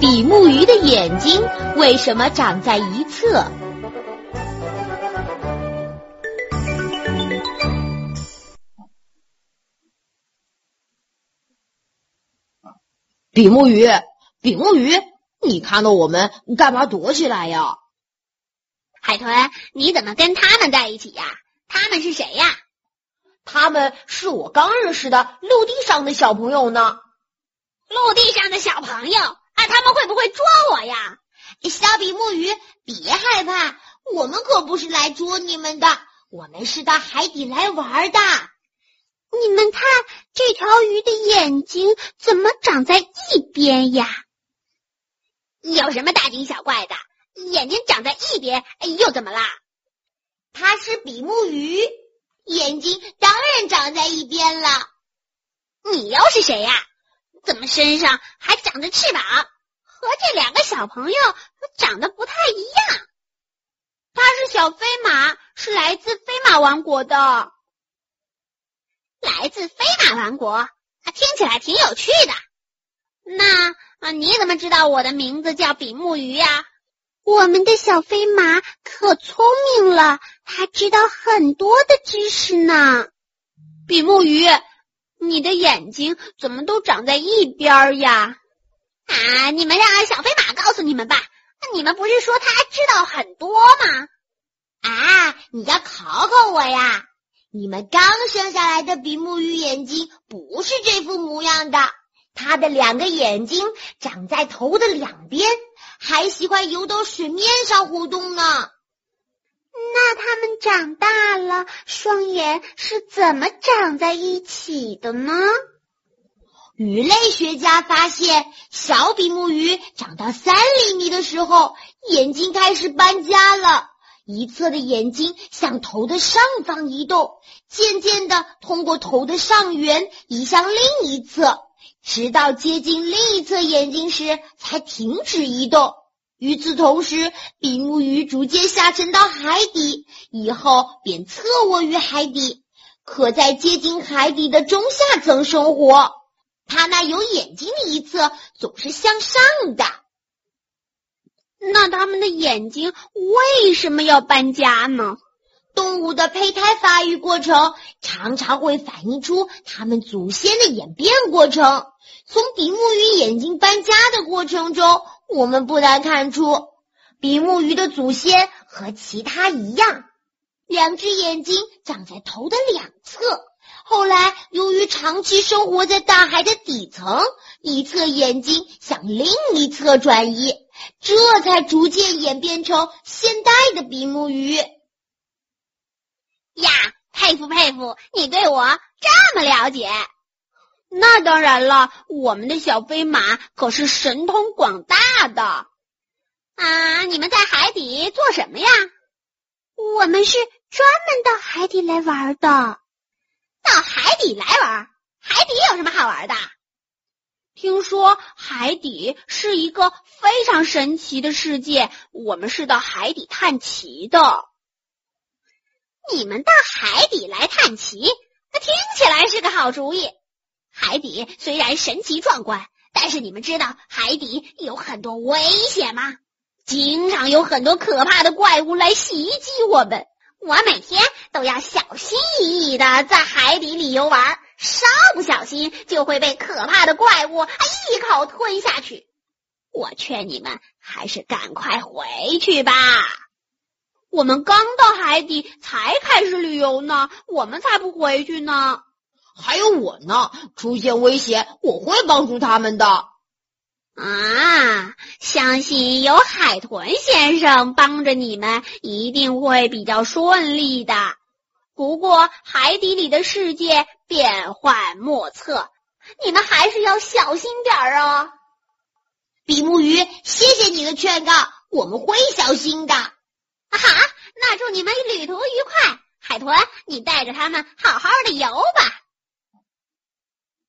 比目鱼的眼睛为什么长在一侧？比目鱼，比目鱼，你看到我们干嘛躲起来呀？海豚，你怎么跟他们在一起呀？他们是谁呀？他们是我刚认识的陆地上的小朋友呢。陆地上的小朋友啊，他们会不会捉我呀？小比目鱼，别害怕，我们可不是来捉你们的，我们是到海底来玩的。你们看，这条鱼的眼睛怎么长在一边呀？有什么大惊小怪的？眼睛长在一边又怎么啦？它是比目鱼，眼睛当然长在一边了。你又是谁呀？怎么身上还长着翅膀？和这两个小朋友长得不太一样。它是小飞马，是来自飞马王国的。来自飞马王国，听起来挺有趣的。那啊，你怎么知道我的名字叫比目鱼呀？我们的小飞马可聪明了，它知道很多的知识呢。比目鱼。你的眼睛怎么都长在一边呀？啊！你们让小飞马告诉你们吧。那你们不是说他知道很多吗？啊！你要考考我呀？你们刚生下来的比目鱼眼睛不是这副模样的，它的两个眼睛长在头的两边，还喜欢游到水面上活动呢。那它们长大了，双眼是怎么长在一起的呢？鱼类学家发现，小比目鱼长到三厘米的时候，眼睛开始搬家了，一侧的眼睛向头的上方移动，渐渐的通过头的上缘移向另一侧，直到接近另一侧眼睛时才停止移动。与此同时，比目鱼逐渐下沉到海底，以后便侧卧于海底，可在接近海底的中下层生活。它那有眼睛的一侧总是向上的。那它们的眼睛为什么要搬家呢？动物的胚胎发育过程常常会反映出它们祖先的演变过程。从比目鱼眼睛搬家的过程中。我们不难看出，比目鱼的祖先和其他一样，两只眼睛长在头的两侧。后来，由于长期生活在大海的底层，一侧眼睛向另一侧转移，这才逐渐演变成现代的比目鱼。呀，佩服佩服，你对我这么了解。那当然了，我们的小飞马可是神通广大的啊！你们在海底做什么呀？我们是专门到海底来玩的。到海底来玩？海底有什么好玩的？听说海底是一个非常神奇的世界，我们是到海底探奇的。你们到海底来探奇，那听起来是个好主意。海底虽然神奇壮观，但是你们知道海底有很多危险吗？经常有很多可怕的怪物来袭击我们。我每天都要小心翼翼的在海底里游玩，稍不小心就会被可怕的怪物一口吞下去。我劝你们还是赶快回去吧。我们刚到海底才开始旅游呢，我们才不回去呢。还有我呢，出现危险我会帮助他们的。啊，相信有海豚先生帮着你们，一定会比较顺利的。不过海底里的世界变幻莫测，你们还是要小心点儿啊。比目鱼，谢谢你的劝告，我们会小心的。哈，那祝你们旅途愉快。海豚，你带着他们好好的游吧。